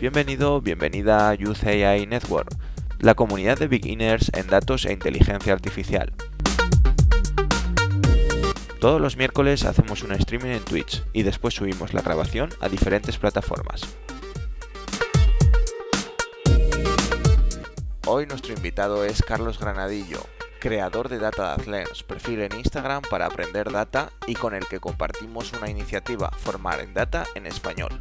Bienvenido, bienvenida a Youth AI Network, la comunidad de beginners en datos e inteligencia artificial. Todos los miércoles hacemos un streaming en Twitch y después subimos la grabación a diferentes plataformas. Hoy nuestro invitado es Carlos Granadillo, creador de Data Lens, perfil en Instagram para aprender data y con el que compartimos una iniciativa Formar en Data en español.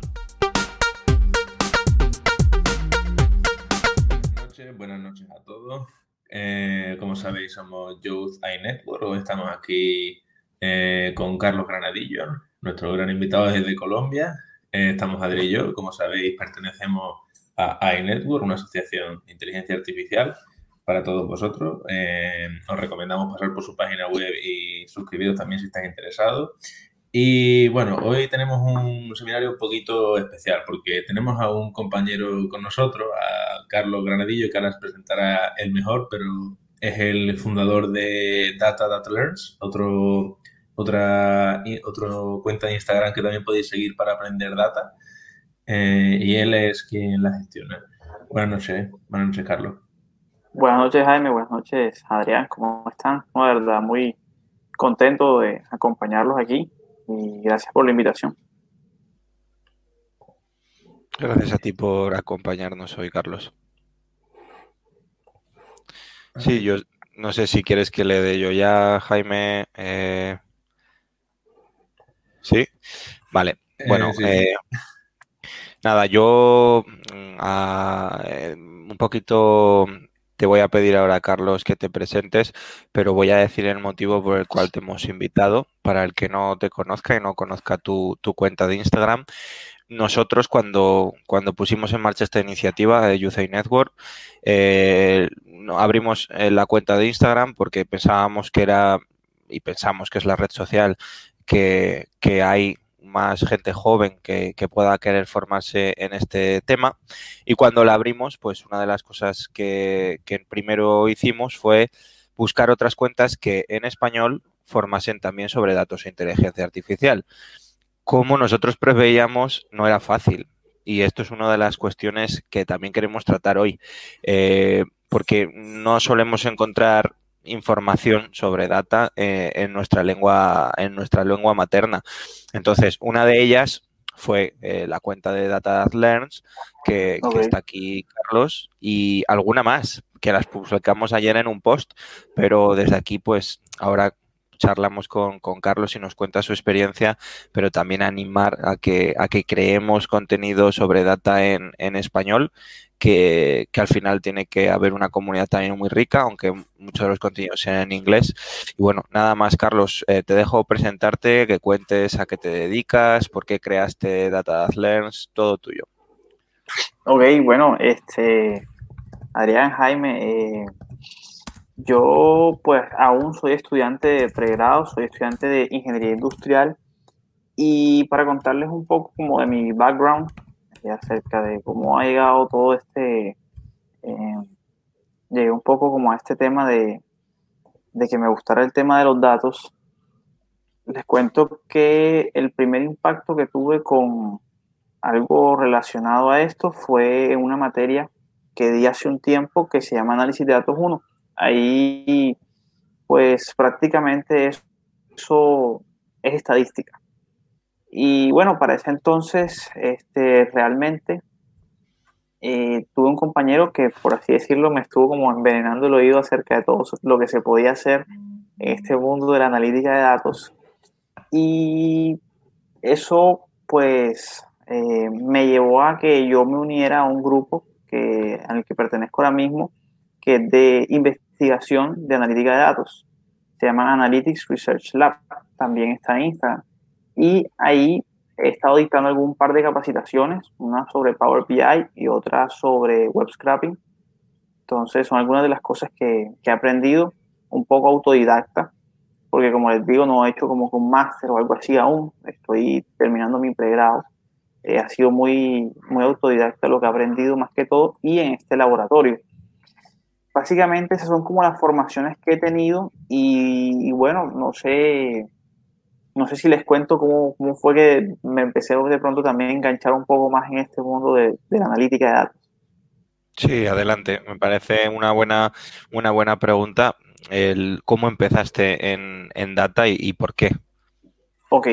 Eh, como sabéis, somos Youth AI Network. Hoy estamos aquí eh, con Carlos Granadillo, nuestro gran invitado desde Colombia. Eh, estamos Adri y yo. Como sabéis, pertenecemos a AI Network, una asociación de inteligencia artificial para todos vosotros. os recomendamos pasar por su página web y suscribiros también si estáis interesados. Y bueno, hoy tenemos un seminario un poquito especial porque tenemos a un compañero con nosotros, a Carlos Granadillo, que ahora presentará el mejor, pero es el fundador de Data Data Learns, otro, otra otro cuenta de Instagram que también podéis seguir para aprender data. Eh, y él es quien la gestiona. Buenas noches, buenas noches, Carlos. Buenas noches, Jaime. Buenas noches, Adrián. ¿Cómo están? de verdad, muy contento de acompañarlos aquí y gracias por la invitación. Gracias a ti por acompañarnos hoy, Carlos. Sí, yo no sé si quieres que le dé yo ya, Jaime. Eh, sí, vale. Bueno, eh, nada, yo mm, ah, eh, un poquito te voy a pedir ahora, Carlos, que te presentes, pero voy a decir el motivo por el cual te hemos invitado, para el que no te conozca y no conozca tu, cuenta de Instagram. Nosotros cuando, cuando pusimos en marcha esta iniciativa de Youth Network, eh, abrimos eh, la cuenta de Instagram porque pensábamos que era, y pensamos que es la red social que, que hay más gente joven que, pueda querer formarse en este tema. Y cuando la abrimos, pues una de las cosas que, primero hicimos fue buscar otras cuentas que en español formasen también sobre datos e inteligencia artificial. Como nosotros preveíamos, no era fácil. Y esto es una de las cuestiones que también queremos tratar hoy. Eh, porque no solemos encontrar información sobre data eh, en nuestra lengua en nuestra lengua materna. Entonces una de ellas fue eh, la cuenta de Data Learns que, que, está aquí Carlos y alguna más que las publicamos ayer en un post pero desde aquí pues ahora charlamos con, Carlos y nos cuenta su experiencia, pero también animar a que, a que creemos contenido sobre data en, en español, que, al final tiene que haber una comunidad también muy rica, aunque muchos de los contenidos sean en inglés. Y bueno, nada más, Carlos, eh, te dejo presentarte, que cuentes a qué te dedicas, por qué creaste Data Learns, todo tuyo. Ok, bueno, este, Adrián, Jaime, eh, yo pues aún soy estudiante de pregrado, soy estudiante de ingeniería industrial y para contarles un poco como de mi background acerca de cómo ha llegado todo este, eh, llegué un poco como a este tema de, de que me gustara el tema de los datos. Les cuento que el primer impacto que tuve con algo relacionado a esto fue en una materia que di hace un tiempo que se llama análisis de datos 1 Ahí, pues prácticamente eso es estadística. Y bueno, para ese entonces, este, realmente eh, tuve un compañero que, por así decirlo, me estuvo como envenenando el oído acerca de todo lo que se podía hacer en este mundo de la analítica de datos. Y eso, pues, eh, me llevó a que yo me uniera a un grupo que, al que pertenezco ahora mismo, que es de investigación de analítica de datos. Se llama Analytics Research Lab. También está en Instagram. Y ahí he estado dictando algún par de capacitaciones, una sobre Power BI y otra sobre web scrapping. Entonces son algunas de las cosas que, que he aprendido un poco autodidacta, porque como les digo, no he hecho como un máster o algo así aún. Estoy terminando mi pregrado. Eh, ha sido muy, muy autodidacta lo que he aprendido más que todo y en este laboratorio básicamente esas son como las formaciones que he tenido y, bueno, no sé no sé si les cuento cómo, cómo, fue que me empecé de pronto también a enganchar un poco más en este mundo de, de la analítica de datos. Sí, adelante. Me parece una buena, una buena pregunta. El, ¿Cómo empezaste en, en Data y, y, por qué? Ok.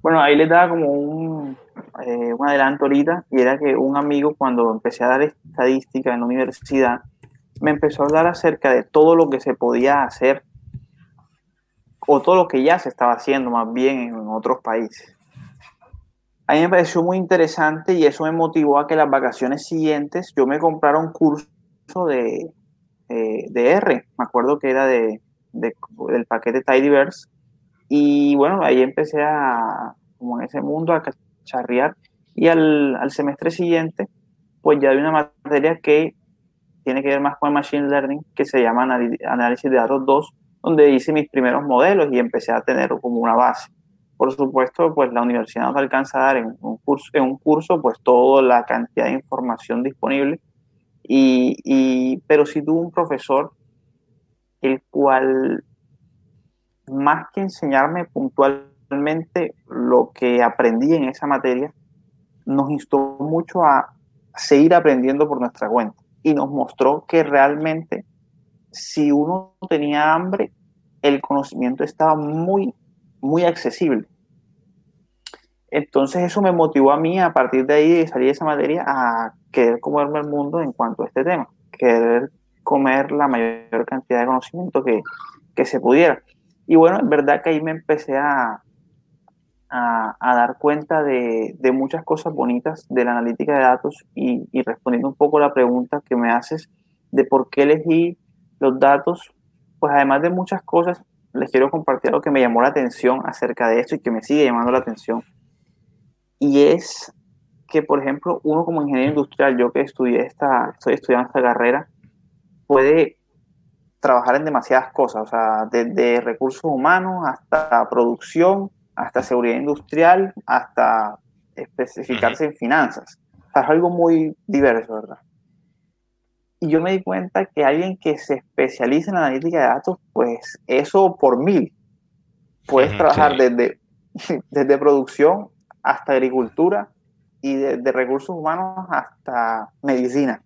Bueno, ahí les daba como un, eh, un adelanto ahorita y era que un amigo cuando empecé a dar estadística en la universidad me empezó a hablar acerca de todo lo que se podía hacer o todo lo que ya se estaba haciendo más bien en otros países. A mí me pareció muy interesante y eso me motivó a que las vacaciones siguientes yo me comprara un curso de, eh, de R. Me acuerdo que era de, de, del paquete Tidyverse. Y bueno, ahí empecé a, como en ese mundo, a charrear. Y al, al semestre siguiente, pues ya hay una materia que tiene que ver más con el Machine Learning, que se llama Análisis de Datos 2, donde hice mis primeros modelos y empecé a tener como una base. Por supuesto, pues la universidad nos alcanza a dar en un curso, en un curso pues toda la cantidad de información disponible, y, pero sí tuve un profesor el cual, más que enseñarme puntualmente lo que aprendí en esa materia, nos instó mucho a seguir aprendiendo por nuestra cuenta y nos mostró que realmente si uno tenía hambre, el conocimiento estaba muy, muy accesible. Entonces eso me motivó a mí a partir de ahí de salir de esa materia a querer comerme el mundo en cuanto a este tema, querer comer la mayor cantidad de conocimiento que, que se pudiera. Y bueno, es verdad que ahí me empecé a, a, dar cuenta de, de, muchas cosas bonitas de la analítica de datos y, y respondiendo un poco la pregunta que me haces de por qué elegí los datos, pues además de muchas cosas, les quiero compartir algo que me llamó la atención acerca de esto y que me sigue llamando la atención. Y es que, por ejemplo, uno como ingeniero industrial, yo que estudié esta, estoy estudiando esta carrera, puede trabajar en demasiadas cosas, o sea, desde recursos humanos hasta producción, hasta seguridad industrial, hasta especificarse en finanzas. O sea, es algo muy diverso, ¿verdad? Y yo me di cuenta que alguien que se especializa en analítica de datos, pues eso por mil. Puedes trabajar sí. desde, desde producción hasta agricultura y desde recursos humanos hasta medicina.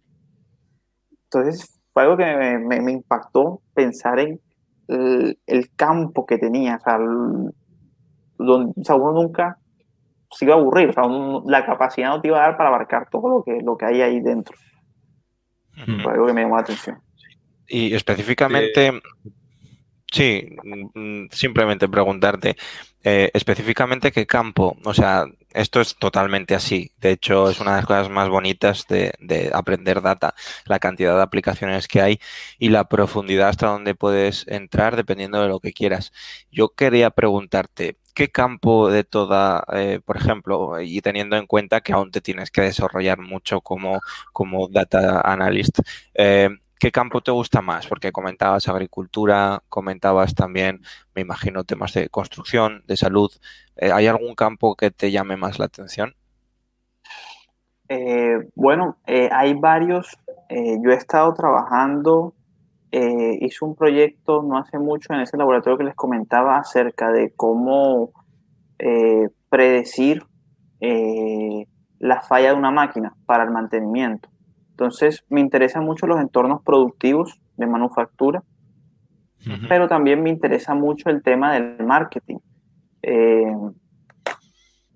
Entonces fue algo que me, me, me impactó pensar en el, el, campo que tenía. O sea, el, donde, o sea, uno nunca se iba a aburrir. O sea, la capacidad no te iba a dar para abarcar todo lo que, lo que hay ahí dentro. Fue algo que me llamó la atención. Y específicamente, eh, sí, mm, simplemente preguntarte, eh, específicamente qué campo, o sea, esto es totalmente así. De hecho, es una de las cosas más bonitas de, de, aprender data, la cantidad de aplicaciones que hay y la profundidad hasta donde puedes entrar dependiendo de lo que quieras. Yo quería preguntarte, ¿qué campo de toda, eh, por ejemplo, y teniendo en cuenta que aún te tienes que desarrollar mucho como, como data analyst, eh, ¿qué campo te gusta más? Porque comentabas agricultura, comentabas también, me imagino, temas de construcción, de salud. Eh, ¿Hay algún campo que te llame más la atención? Bueno, hay varios. yo he estado trabajando, hice un proyecto no hace mucho en ese laboratorio que les comentaba acerca de cómo predecir la falla de una máquina para el mantenimiento. Entonces, me interesan mucho los entornos productivos de manufactura, uh -huh. pero también me interesa mucho el tema del marketing. Eh,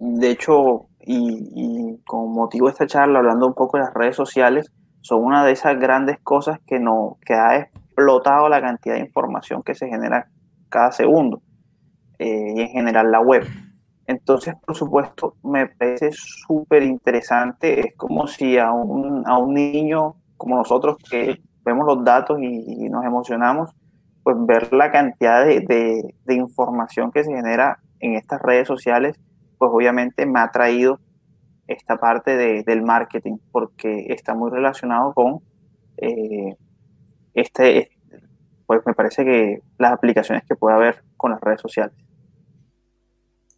de hecho, y, y, con motivo de esta charla, hablando un poco de las redes sociales, son una de esas grandes cosas que, no, que ha explotado la cantidad de información que se genera cada segundo, eh, y en general la web. Entonces, por supuesto, me parece súper interesante. Es como si a un, a un, niño como nosotros que vemos los datos y, y nos emocionamos, pues ver la cantidad de, de, de, información que se genera en estas redes sociales, pues obviamente me ha traído esta parte de, del marketing, porque está muy relacionado con eh, este, pues me parece que las aplicaciones que puede haber con las redes sociales.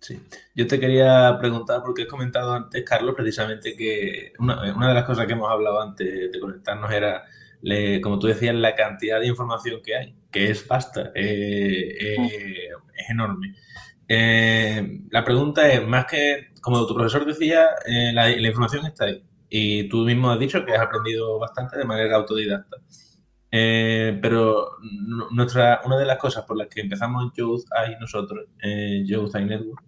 Sí, yo te quería preguntar, porque has comentado antes, Carlos, precisamente que una, una de las cosas que hemos hablado antes de conectarnos era, le, como tú decías, la cantidad de información que hay, que es vasta, eh, eh, es enorme. Eh, la pregunta es, más que, como tu profesor decía, eh, la, información está ahí. Y tú mismo has dicho que has aprendido bastante de manera autodidacta. Eh, pero nuestra, una de las cosas por las que empezamos Youth AI nosotros, Youth AI Network,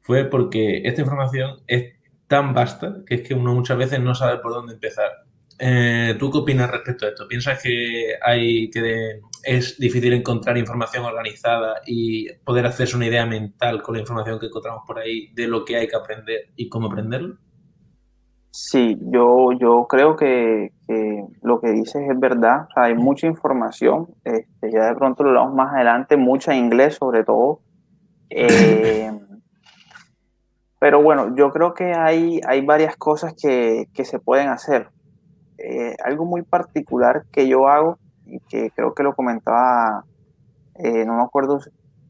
fue porque esta información es tan vasta que es que uno muchas veces no sabe por dónde empezar. Eh, ¿Tú qué opinas respecto a esto? ¿Piensas que hay que es difícil encontrar información organizada y poder hacerse una idea mental con la información que encontramos por ahí de lo que hay que aprender y cómo aprenderlo? Sí, yo, yo creo que, lo que dices es verdad. hay mucha información. Este, ya de pronto lo hablamos más adelante, mucha inglés sobre todo. Eh, pero bueno, yo creo que hay, hay varias cosas que, que se pueden hacer. Eh, algo muy particular que yo hago y que creo que lo comentaba, eh, no me acuerdo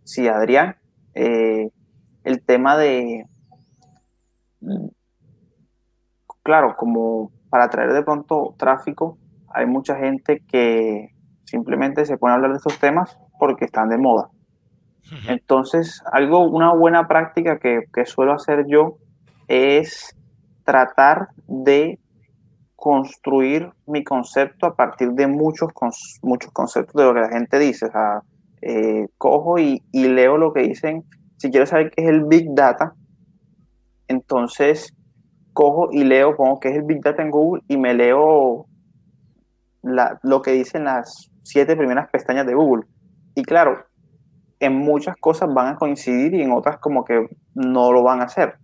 si Adrián, el tema de, claro, como para traer de pronto tráfico, hay mucha gente que simplemente se pone a hablar de estos temas porque están de moda. Entonces, algo, una buena práctica que, que suelo hacer yo es tratar de construir mi concepto a partir de muchos, muchos conceptos de lo que la gente dice. O sea, eh, cojo y, leo lo que dicen. Si quiero saber qué es el Big Data, entonces cojo y leo, pongo qué es el Big Data en Google y me leo lo que dicen las siete primeras pestañas de Google. Y claro, en muchas cosas van a coincidir y en otras como que no lo van a hacer.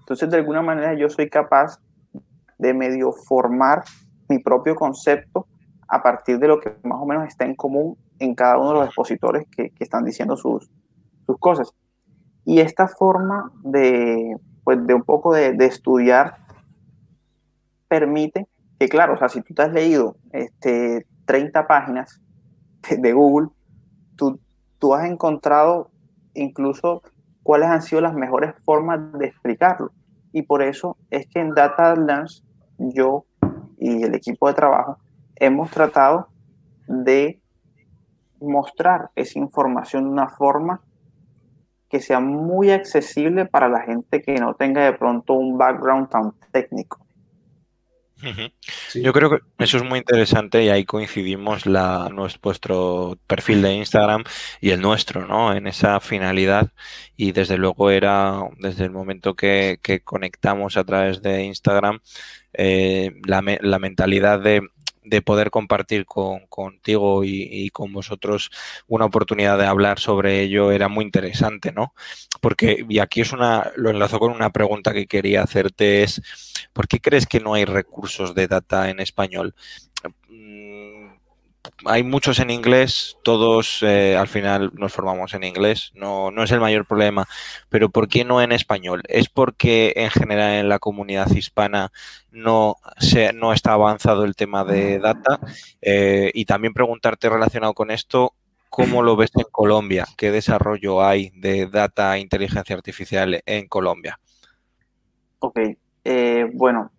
Entonces, de alguna manera yo soy capaz de medio formar mi propio concepto a partir de lo que más o menos está en común en cada uno de los expositores que, están diciendo sus, sus, cosas. Y esta forma de, pues, de un poco de, estudiar permite que, claro, o sea, si tú te has leído este, 30 páginas de, Google, tú, tú has encontrado incluso cuáles han sido las mejores formas de explicarlo. Y por eso es que en Data Learns yo y el equipo de trabajo hemos tratado de mostrar esa información de una forma que sea muy accesible para la gente que no tenga de pronto un background tan técnico. Yo creo que eso es muy interesante y ahí coincidimos la, nuestro perfil de Instagram y el nuestro, ¿no? En esa finalidad y desde luego era desde el momento que, que conectamos a través de Instagram eh, la, la, mentalidad de, de poder compartir con, contigo y, con vosotros una oportunidad de hablar sobre ello era muy interesante, ¿no? Porque, y aquí es una, lo enlazo con una pregunta que quería hacerte es, ¿por qué crees que no hay recursos de data en español? Hay muchos en inglés, todos eh, al final nos formamos en inglés, no, no es el mayor problema, pero ¿por qué no en español? ¿Es porque en general en la comunidad hispana no, se, no está avanzado el tema de data? Eh, y también preguntarte relacionado con esto, ¿cómo lo ves en Colombia? ¿Qué desarrollo hay de data e inteligencia artificial en Colombia? Ok, eh, bueno,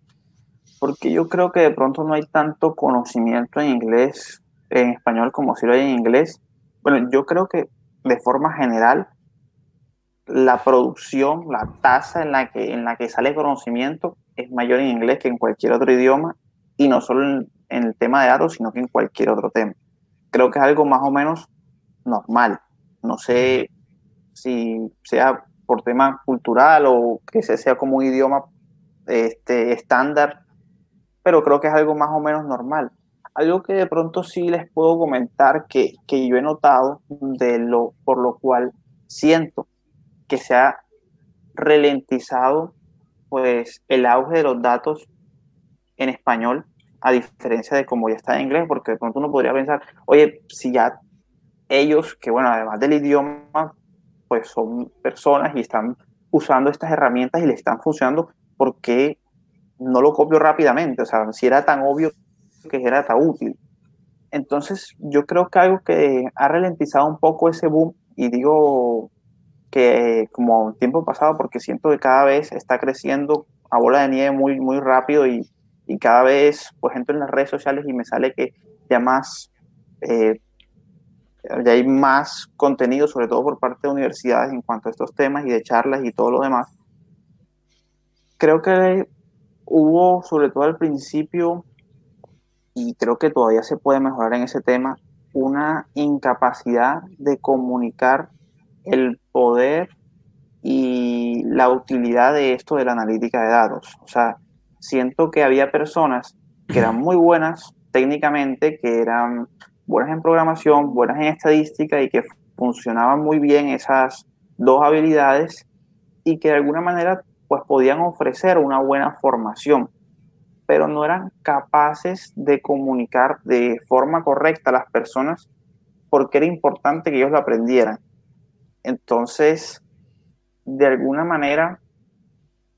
porque yo creo que de pronto no hay tanto conocimiento en inglés en español como si lo hay en inglés. Bueno, yo creo que de forma general la producción, la tasa en la que, en la que sale conocimiento es mayor en inglés que en cualquier otro idioma y no solo en, el tema de datos, sino que en cualquier otro tema. Creo que es algo más o menos normal. No sé si sea por tema cultural o que sea como un idioma este, estándar, pero creo que es algo más o menos normal. Algo que de pronto sí les puedo comentar que, que yo he notado, de lo, por lo cual siento que se ha ralentizado pues, el auge de los datos en español, a diferencia de como ya está en inglés, porque de pronto uno podría pensar, oye, si ya ellos, que bueno, además del idioma, pues son personas y están usando estas herramientas y le están funcionando, ¿por qué no lo copio rápidamente? O sea, si era tan obvio que era tan útil. Entonces, yo creo que algo que ha ralentizado un poco ese boom, y digo que como tiempo pasado, porque siento que cada vez está creciendo a bola de nieve muy, muy rápido y, y cada vez pues entro en las redes sociales y me sale que ya más eh, ya hay más contenido, sobre todo por parte de universidades en cuanto a estos temas y de charlas y todo lo demás. Creo que hubo, sobre todo al principio, y creo que todavía se puede mejorar en ese tema, una incapacidad de comunicar el poder y la utilidad de esto de la analítica de datos. O sea, siento que había personas que eran muy buenas técnicamente, que eran buenas en programación, buenas en estadística y que funcionaban muy bien esas dos habilidades y que de alguna manera pues podían ofrecer una buena formación, pero no eran capaces de comunicar de forma correcta a las personas porque era importante que ellos lo aprendieran. Entonces, de alguna manera,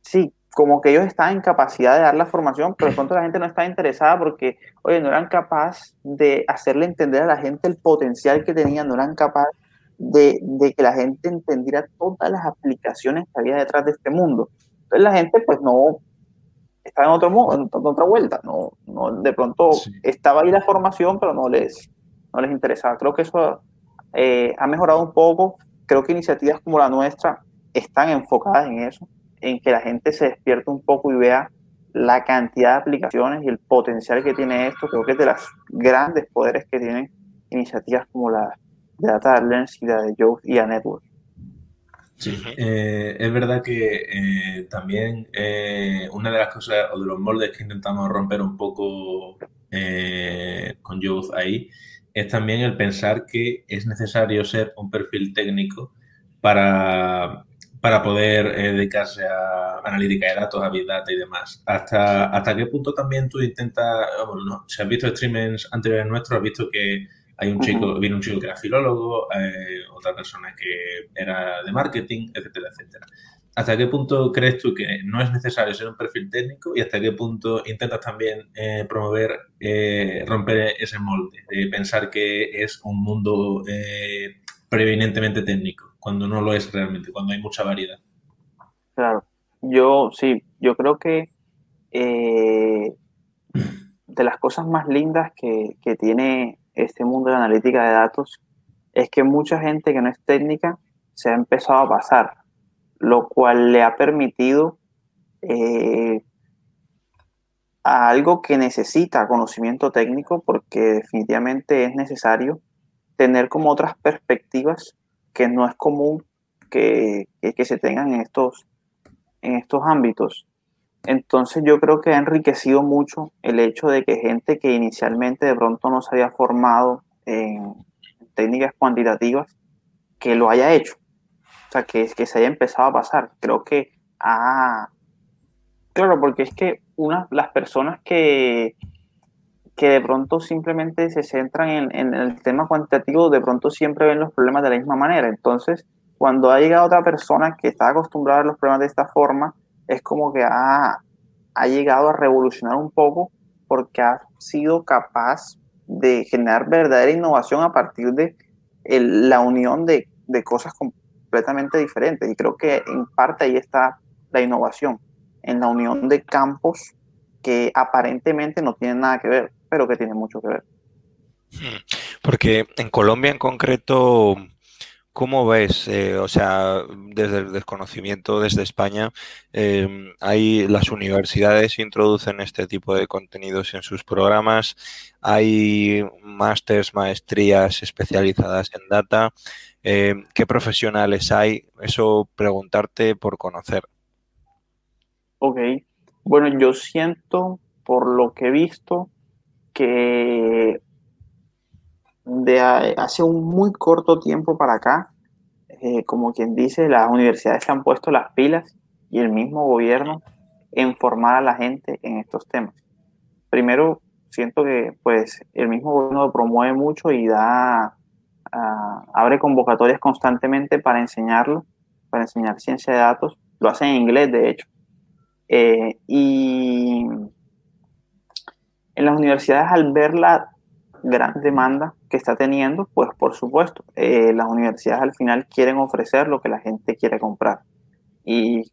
sí, como que ellos estaban en capacidad de dar la formación, pero de pronto la gente no estaba interesada porque, oye, no eran capaces de hacerle entender a la gente el potencial que tenían, no eran capaces de, de, que la gente entendiera todas las aplicaciones que había detrás de este mundo. Entonces la gente pues no estaba en otro mundo, en otra vuelta, no, no de pronto estaba ahí la formación, pero no les, no les interesaba. Creo que eso eh, ha mejorado un poco, creo que iniciativas como la nuestra están enfocadas en eso en que la gente se despierte un poco y vea la cantidad de aplicaciones y el potencial que tiene esto. Creo que es de los grandes poderes que tienen iniciativas como la de Data Lens y la de Youth y a Network. Sí, eh, es verdad que eh, también eh, una de las cosas o de los moldes que intentamos romper un poco con Youth ahí es también el pensar que es necesario ser un perfil técnico para para poder eh, dedicarse a analítica de datos, a Big Data y demás. ¿Hasta, hasta qué punto también tú intentas, bueno, si has visto streamings anteriores nuestros, has visto que hay un chico, viene un chico que era filólogo, eh, otra persona que era de marketing, etcétera, etcétera. ¿Hasta qué punto crees tú que no es necesario ser un perfil técnico y hasta qué punto intentas también eh, promover, romper ese molde de pensar que es un mundo preeminentemente técnico? cuando no lo es realmente, cuando hay mucha variedad. Claro, yo sí, yo creo que eh, de las cosas más lindas que, que, tiene este mundo de analítica de datos es que mucha gente que no es técnica se ha empezado a pasar, lo cual le ha permitido eh, a algo que necesita conocimiento técnico porque definitivamente es necesario tener como otras perspectivas que no es común que, que, se tengan en estos, en estos ámbitos. Entonces yo creo que ha enriquecido mucho el hecho de que gente que inicialmente de pronto no se había formado en técnicas cuantitativas, que lo haya hecho. O sea, que, que se haya empezado a pasar. Creo que ah, claro, porque es que una, las personas que, que de pronto simplemente se centran en, el tema cuantitativo, de pronto siempre ven los problemas de la misma manera. Entonces, cuando ha llegado otra persona que está acostumbrada a los problemas de esta forma, es como que ha, ha llegado a revolucionar un poco porque ha sido capaz de generar verdadera innovación a partir de la unión de, de cosas completamente diferentes. Y creo que en parte ahí está la innovación, en la unión de campos que aparentemente no tienen nada que ver pero que tiene mucho que ver. Porque en Colombia en concreto, ¿cómo ves? Eh, o sea, desde el desconocimiento, desde España, eh, hay las universidades introducen este tipo de contenidos en sus programas, hay másters, maestrías especializadas en data. Eh, ¿Qué profesionales hay? Eso preguntarte por conocer. Ok, bueno, yo siento, por lo que he visto, que de hace un muy corto tiempo para acá, eh, como quien dice, las universidades se han puesto las pilas y el mismo gobierno en formar a la gente en estos temas. Primero, siento que pues el mismo gobierno promueve mucho y da, ah, abre convocatorias constantemente para enseñarlo, para enseñar ciencia de datos. Lo hacen en inglés, de hecho. Eh, y en las universidades, al ver la gran demanda que está teniendo, pues por supuesto, eh, las universidades al final quieren ofrecer lo que la gente quiere comprar y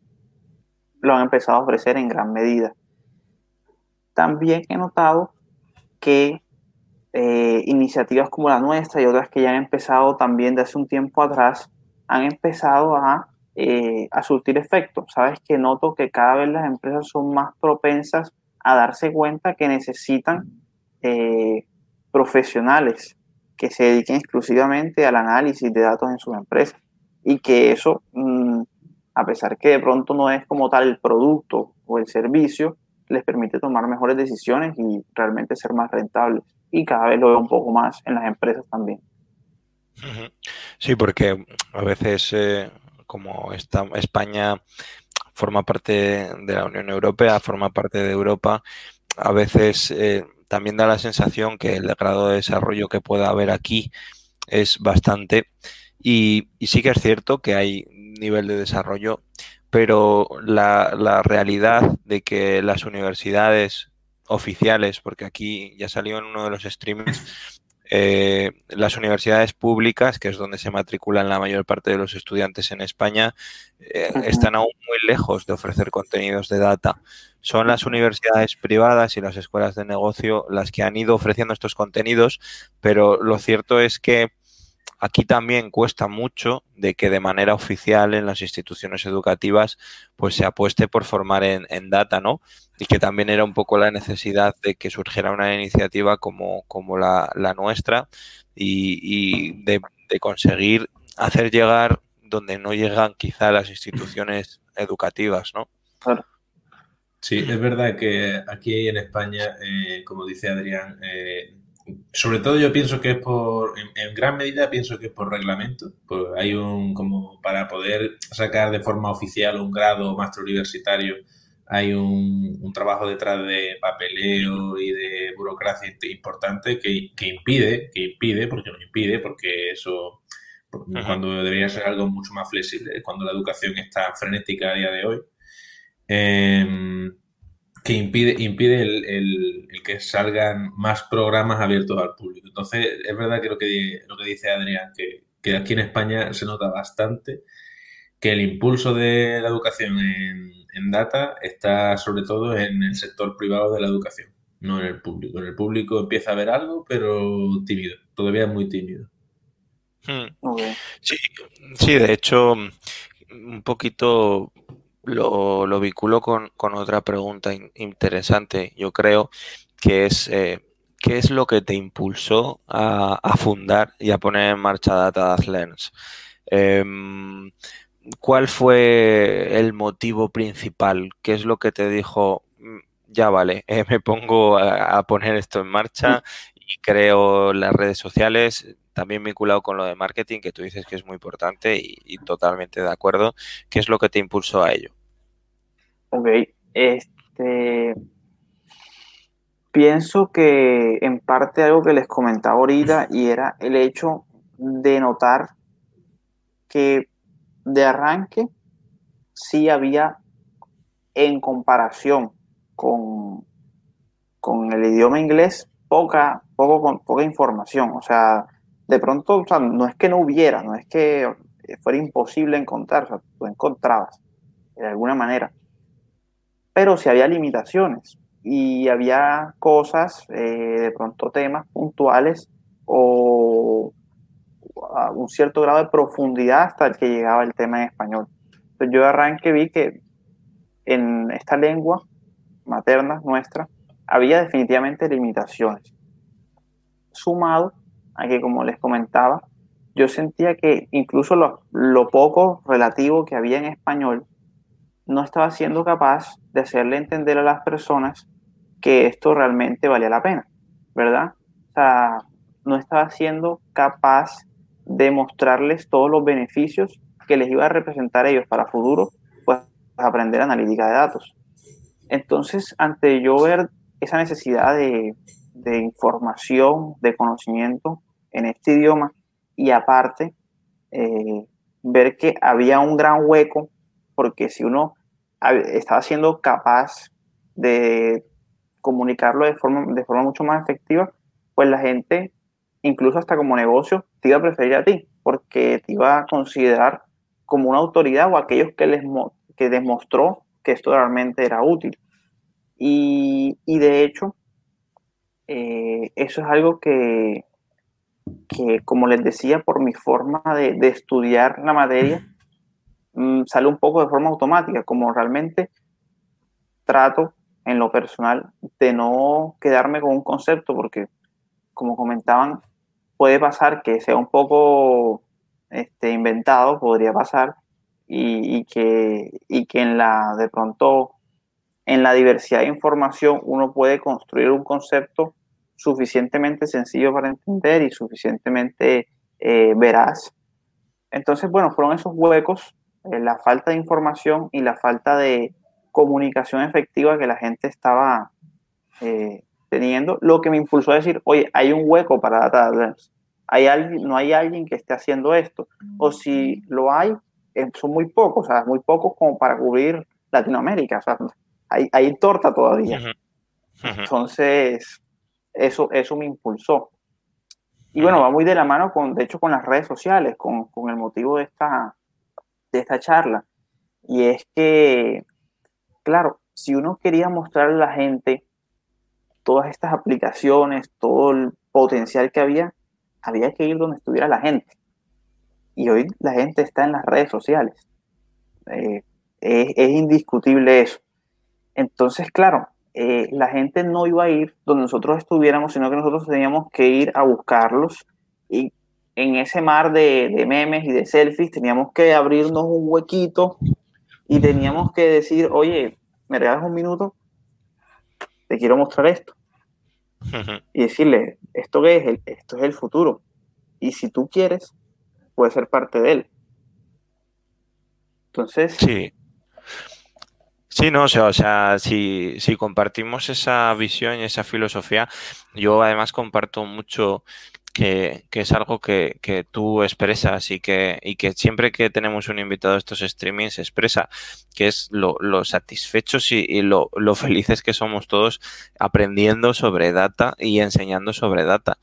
lo han empezado a ofrecer en gran medida. También he notado que eh, iniciativas como la nuestra y otras que ya han empezado también de hace un tiempo atrás, han empezado a, eh, a surtir efecto. Sabes que noto que cada vez las empresas son más propensas a darse cuenta que necesitan eh, profesionales que se dediquen exclusivamente al análisis de datos en sus empresas y que eso, mm, a pesar que de pronto no es como tal el producto o el servicio, les permite tomar mejores decisiones y realmente ser más rentables. Y cada vez lo veo un poco más en las empresas también. Sí, porque a veces, eh, como está, España forma parte de la Unión Europea, forma parte de Europa, a veces eh, también da la sensación que el grado de desarrollo que pueda haber aquí es bastante. Y, sí que es cierto que hay nivel de desarrollo, pero la, la, realidad de que las universidades oficiales, porque aquí ya salió en uno de los streamings, eh, las universidades públicas, que es donde se matriculan la mayor parte de los estudiantes en España, eh, están aún muy lejos de ofrecer contenidos de data. Son las universidades privadas y las escuelas de negocio las que han ido ofreciendo estos contenidos, pero lo cierto es que Aquí también cuesta mucho de que de manera oficial en las instituciones educativas pues se apueste por formar en, data, ¿no? Y que también era un poco la necesidad de que surgiera una iniciativa como, como la, nuestra y, de, conseguir hacer llegar donde no llegan quizá las instituciones educativas, ¿no? Claro. Sí, es verdad que aquí en España, eh, como dice Adrián, eh, sobre todo yo pienso que es por, en, gran medida pienso que es por reglamento, pues hay un, como para poder sacar de forma oficial un grado máster universitario, hay un, trabajo detrás de papeleo y de burocracia importante que, impide, que impide, porque no impide, porque eso, cuando debería ser algo mucho más flexible, cuando la educación está frenética a día de hoy, eh, que impide, impide el, que salgan más programas abiertos al público. Entonces, es verdad que lo que, lo que dice Adrián, que, que aquí en España se nota bastante que el impulso de la educación en, en, data está sobre todo en el sector privado de la educación, no en el público. En el público empieza a haber algo, pero tímido, todavía muy tímido. Hmm. Sí, sí, de hecho, un poquito lo, lo vinculo con, otra pregunta interesante, yo creo, que es eh, ¿qué es lo que te impulsó a, fundar y a poner en marcha Data Lens? Em, ¿Cuál fue el motivo principal? ¿Qué es lo que te dijo, mm, ya vale, eh, me pongo a, poner esto en marcha y creo las redes sociales, también vinculado con lo de marketing, que tú dices que es muy importante y, totalmente de acuerdo. ¿Qué es lo que te impulsó a ello? Ok, este, pienso que en parte algo que les comentaba ahorita y era el hecho de notar que de arranque sí había en comparación con, con el idioma inglés poca, poco, poca información. O sea, de pronto, no es que no hubiera, no es que fuera imposible encontrar, o sea, tú encontrabas de alguna manera. Pero sí había limitaciones y había cosas, eh, de pronto temas puntuales o un cierto grado de profundidad hasta el que llegaba el tema en español. Entonces yo de arranque vi que en esta lengua materna nuestra había definitivamente limitaciones. Sumado a como les comentaba, yo sentía que incluso lo, lo poco relativo que había en español no estaba siendo capaz de hacerle entender a las personas que esto realmente valía la pena, ¿verdad? O sea, no estaba siendo capaz de mostrarles todos los beneficios que les iba a representar a ellos para futuro, pues aprender analítica de datos. Entonces, ante yo ver esa necesidad de, de información, de conocimiento, en este idioma y aparte eh, ver que había un gran hueco porque si uno estaba siendo capaz de comunicarlo de forma, de forma mucho más efectiva, pues la gente, incluso hasta como negocio, te iba a preferir a ti, porque te iba a considerar como una autoridad o aquellos que les que demostró que esto realmente era útil. Y, y de hecho, eh, eso es algo que, que, como les decía, por mi forma de, de estudiar la materia, mm, sale un poco de forma automática, como realmente trato en lo personal de no quedarme con un concepto, porque como comentaban, puede pasar que sea un poco este, inventado, podría pasar, y, y, que, y que en la, de pronto, en la diversidad de información uno puede construir un concepto suficientemente sencillo para entender y suficientemente eh, veraz. Entonces, bueno, fueron esos huecos, eh, la falta de información y la falta de comunicación efectiva que la gente estaba eh, teniendo, lo que me impulsó a decir, oye, hay un hueco para data Hay alguien, no hay alguien que esté haciendo esto. O si lo hay, son muy pocos, o sea, muy pocos como para cubrir Latinoamérica. O sea, hay, hay torta todavía. Entonces, eso, eso me impulsó. Y bueno, va muy de la mano con, de hecho, con las redes sociales, con, con el motivo de esta, de esta charla. Y es que, claro, si uno quería mostrarle a la gente todas estas aplicaciones, todo el potencial que había, había que ir donde estuviera la gente. Y hoy la gente está en las redes sociales. Eh, es, es, indiscutible eso. Entonces, claro, eh, la gente no iba a ir donde nosotros estuviéramos, sino que nosotros teníamos que ir a buscarlos y en ese mar de, de, memes y de selfies teníamos que abrirnos un huequito y teníamos que decir, oye, ¿me regalas un minuto? Te quiero mostrar esto. Y decirle, ¿esto qué es? Esto es el futuro. Y si tú quieres, puedes ser parte de él. Entonces, sí. Sí, no, o sea, o sea si, si, compartimos esa visión y esa filosofía, yo además comparto mucho que, que es algo que, que, tú expresas y que, y que siempre que tenemos un invitado a estos streamings expresa, que es lo, lo satisfechos y, y lo, lo felices que somos todos aprendiendo sobre data y enseñando sobre data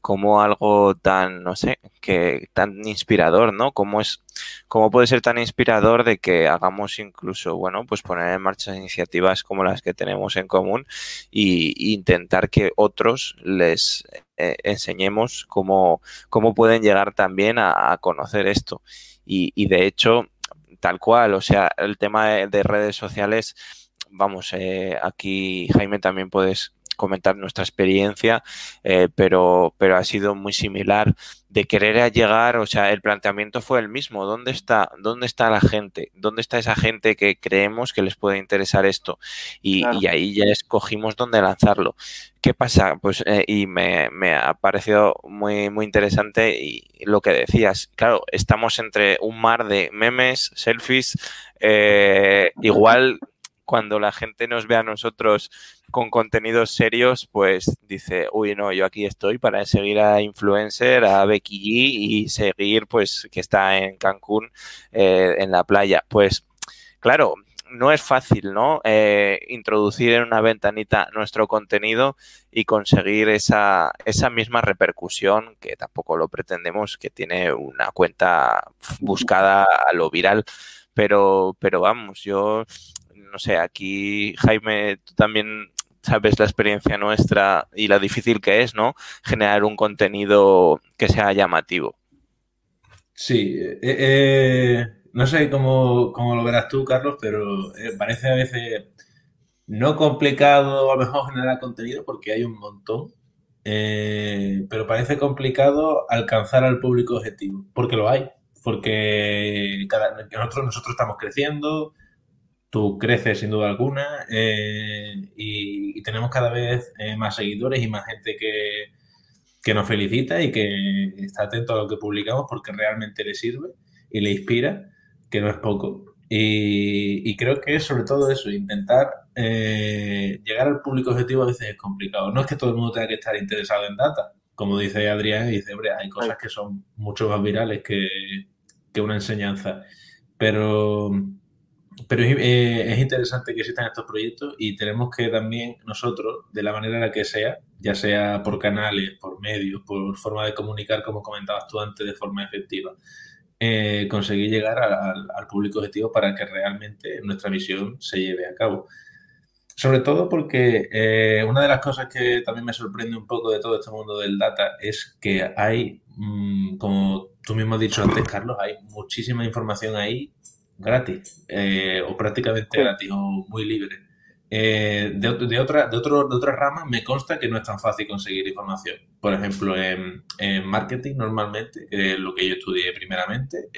como algo tan, no sé, que tan inspirador, ¿no? Cómo es, cómo puede ser tan inspirador de que hagamos incluso, bueno, pues poner en marcha iniciativas como las que tenemos en común y intentar que otros les eh, enseñemos cómo, cómo pueden llegar también a, conocer esto. Y, de hecho, tal cual, o sea, el tema de, de redes sociales, vamos, eh, aquí Jaime también puedes comentar nuestra experiencia, eh, pero, pero ha sido muy similar de querer llegar, o sea, el planteamiento fue el mismo. ¿Dónde está, dónde está la gente? ¿Dónde está esa gente que creemos que les puede interesar esto? Y, claro. y ahí ya escogimos dónde lanzarlo. ¿Qué pasa? Pues, eh, y me, me, ha parecido muy, muy interesante y lo que decías. Claro, estamos entre un mar de memes, selfies, eh, igual cuando la gente nos ve a nosotros con contenidos serios, pues dice, uy, no, yo aquí estoy para seguir a Influencer, a Becky G y seguir, pues, que está en Cancún, eh, en la playa. Pues, claro, no es fácil, ¿no? Eh, introducir en una ventanita nuestro contenido y conseguir esa, esa misma repercusión, que tampoco lo pretendemos, que tiene una cuenta buscada a lo viral. Pero, pero vamos, yo no sé, aquí Jaime, tú también sabes la experiencia nuestra y la difícil que es, ¿no? Generar un contenido que sea llamativo. Sí, eh, eh, no sé cómo, cómo, lo verás tú, Carlos, pero eh, parece a veces no complicado a lo mejor generar contenido porque hay un montón, pero parece complicado alcanzar al público objetivo, porque lo hay, porque cada, nosotros, nosotros estamos creciendo, tú creces sin duda alguna eh, y, y, tenemos cada vez eh, más seguidores y más gente que, que, nos felicita y que está atento a lo que publicamos porque realmente le sirve y le inspira, que no es poco. Y, y creo que sobre todo eso, intentar eh, llegar al público objetivo a veces es complicado. No es que todo el mundo tenga que estar interesado en data, como dice Adrián, y dice, hombre, hay cosas que son mucho más virales que, que una enseñanza. Pero pero es, eh, es, interesante que existan estos proyectos y tenemos que también nosotros, de la manera en la que sea, ya sea por canales, por medios, por forma de comunicar, como comentabas tú antes, de forma efectiva, eh, conseguir llegar al público objetivo para que realmente nuestra misión se lleve a cabo. Sobre todo porque eh, una de las cosas que también me sorprende un poco de todo este mundo del data es que hay, mm, como tú mismo has dicho antes, Carlos, hay muchísima información ahí gratis eh, o prácticamente gratis o muy libre. Eh, de, de, otra, de, otro, de otra rama me consta que no es tan fácil conseguir información. Por ejemplo, en, marketing normalmente, que es lo que yo estudié primeramente,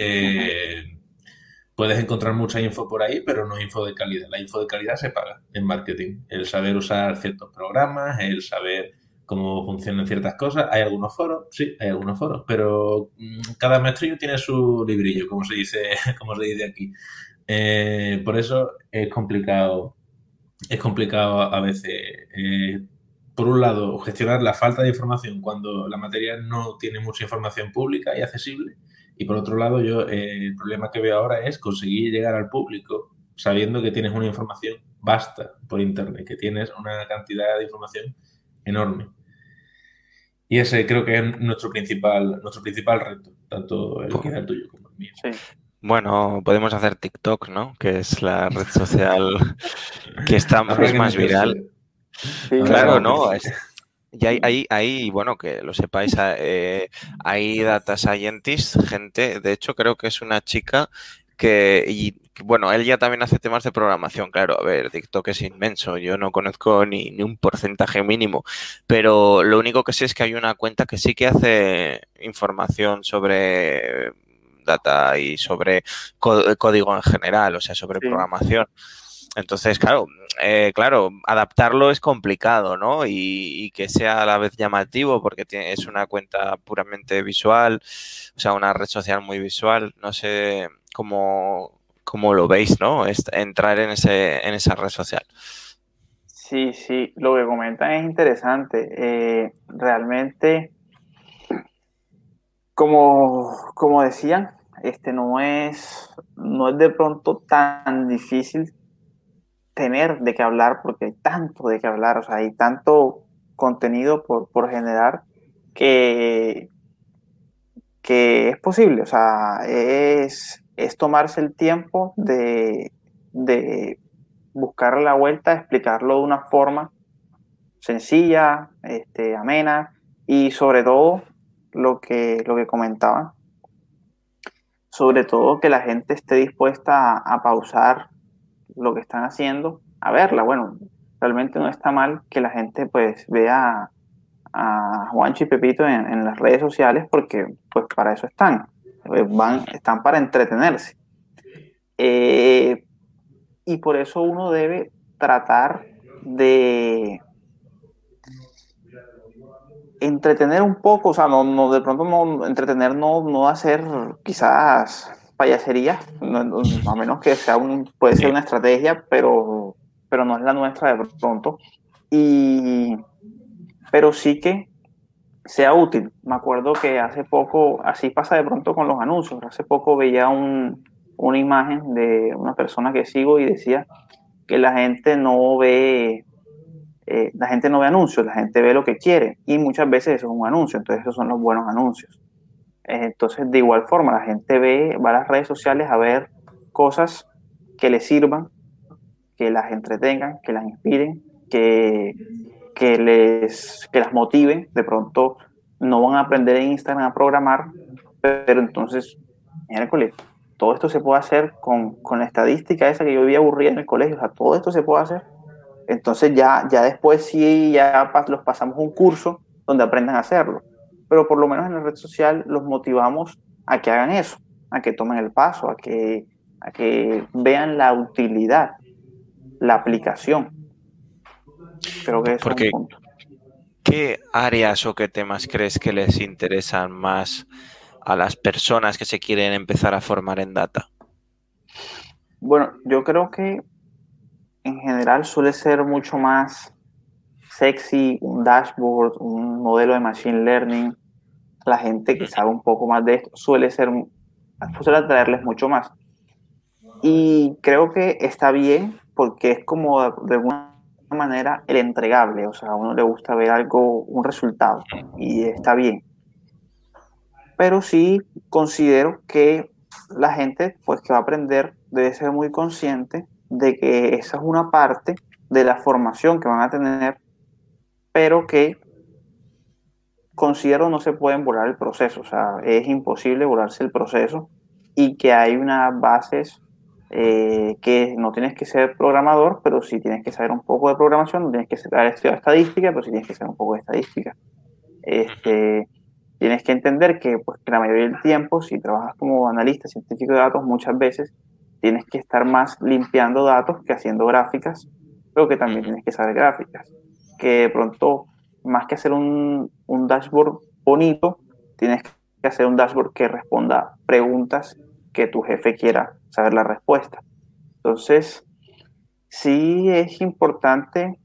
Puedes encontrar mucha info por ahí, pero no info de calidad. La info de calidad se paga en marketing. El saber usar ciertos programas, el saber cómo funcionan ciertas cosas. Hay algunos foros, sí, hay algunos foros, pero mm, cada maestrillo tiene su librillo, como se dice, como se dice aquí. Eh, por eso es complicado, es complicado a veces, eh, por un lado, gestionar la falta de información cuando la materia no tiene mucha información pública y accesible y por otro lado, yo eh, el problema que veo ahora es conseguir llegar al público sabiendo que tienes una información vasta por Internet, que tienes una cantidad de información enorme. Y ese creo que es nuestro principal, nuestro principal reto, tanto el que es el tuyo como el mío. Bueno, podemos hacer TikTok, ¿no? Que es la red social que está más viral. claro, ¿no? Y hay, hay, bueno, que lo sepáis, eh, hay data scientists, gente, de hecho creo que es una chica que, y bueno, él ya también hace temas de programación, claro, a ver, TikTok es inmenso, yo no conozco ni, ni, un porcentaje mínimo, pero lo único que sé es que hay una cuenta que sí que hace información sobre data y sobre código en general, o sea, sobre programación. Entonces, claro, eh, claro, adaptarlo es complicado, ¿no? Y, que sea a la vez llamativo porque tiene, es una cuenta puramente visual, o sea, una red social muy visual. No sé cómo, cómo lo veis, ¿no? entrar en, ese, en esa red social. Sí, sí, lo que comentan es interesante. Eh, realmente, como, como decían, este no es, no es de pronto tan difícil tener de qué hablar porque hay tanto de qué hablar, o sea, hay tanto contenido por, por generar que, que es posible, o sea, es, es tomarse el tiempo de, de buscar la vuelta, explicarlo de una forma sencilla, este, amena y sobre todo lo que, lo que comentaban, sobre todo que la gente esté dispuesta a, pausar lo que están haciendo a verla. Bueno, realmente no está mal que la gente pues vea a Juancho y Pepito en, las redes sociales porque pues para eso están. Eh, van, están para entretenerse. Eh, y por eso uno debe tratar de entretener un poco, o sea, no, no de pronto no entretener, no, no hacer quizás payasería, a menos que sea un, puede ser una estrategia, pero, pero no es la nuestra de pronto. Y, pero sí que sea útil. Me acuerdo que hace poco, así pasa de pronto con los anuncios, hace poco veía un, una imagen de una persona que sigo y decía que la gente no ve eh, la gente no ve anuncios, la gente ve lo que quiere y muchas veces eso es un anuncio, entonces esos son los buenos anuncios. Entonces, de igual forma, la gente ve, va a las redes sociales a ver cosas que les sirvan, que las entretengan, que las inspiren, que, que, les, que las motiven. De pronto no van a aprender en Instagram a programar, pero entonces, miércoles, todo esto se puede hacer con, con, la estadística esa que yo vivía aburrida en el colegio, o sea, todo esto se puede hacer. Entonces ya, ya después sí, ya los pasamos un curso donde aprendan a hacerlo pero por lo menos en la red social los motivamos a que hagan eso, a que tomen el paso, a que, a que vean la utilidad, la aplicación. Creo que es un punto. ¿Qué áreas o qué temas crees que les interesan más a las personas que se quieren empezar a formar en data? Bueno, yo creo que en general suele ser mucho más sexy un dashboard, un modelo de machine learning, la gente que sabe un poco más de esto suele ser, suele atraerles mucho más. Y creo que está bien porque es como de alguna manera el entregable, o sea, a uno le gusta ver algo, un resultado y está bien. Pero sí considero que la gente pues que va a aprender debe ser muy consciente de que esa es una parte de la formación que van a tener, pero que considero no se pueden volar el proceso, o sea, es imposible volarse el proceso y que hay unas bases eh, que no tienes que ser programador, pero sí tienes que saber un poco de programación, no tienes que saber estudiar estadística, pero sí tienes que saber un poco de estadística. Este, tienes que entender que, pues, que la mayoría del tiempo, si trabajas como analista científico de datos, muchas veces tienes que estar más limpiando datos que haciendo gráficas, pero que también tienes que saber gráficas. Que de pronto, más que hacer un, un dashboard bonito, tienes que hacer un dashboard que responda preguntas que tu jefe quiera saber la respuesta. Entonces, sí es importante